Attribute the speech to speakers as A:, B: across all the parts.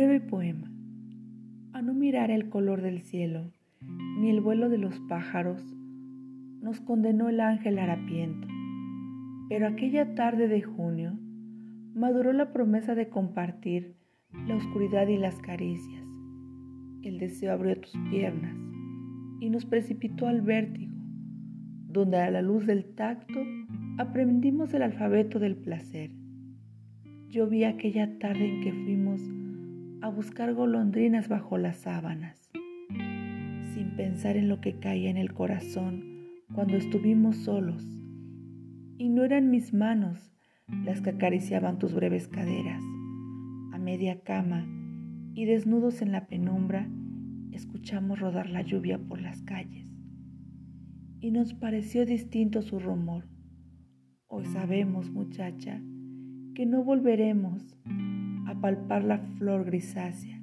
A: Pobre poema. A no mirar el color del cielo, ni el vuelo de los pájaros, nos condenó el ángel harapiento. Pero aquella tarde de junio maduró la promesa de compartir la oscuridad y las caricias. El deseo abrió tus piernas y nos precipitó al vértigo, donde a la luz del tacto aprendimos el alfabeto del placer. Yo vi aquella tarde en que fuimos a buscar golondrinas bajo las sábanas, sin pensar en lo que caía en el corazón cuando estuvimos solos. Y no eran mis manos las que acariciaban tus breves caderas. A media cama y desnudos en la penumbra, escuchamos rodar la lluvia por las calles. Y nos pareció distinto su rumor. Hoy sabemos, muchacha, que no volveremos a palpar la flor grisácea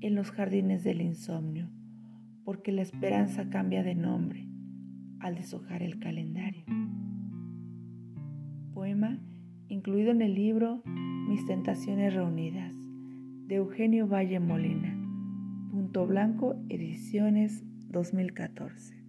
A: en los jardines del insomnio, porque la esperanza cambia de nombre al deshojar el calendario. Poema incluido en el libro Mis Tentaciones Reunidas de Eugenio Valle Molina. Punto Blanco Ediciones 2014.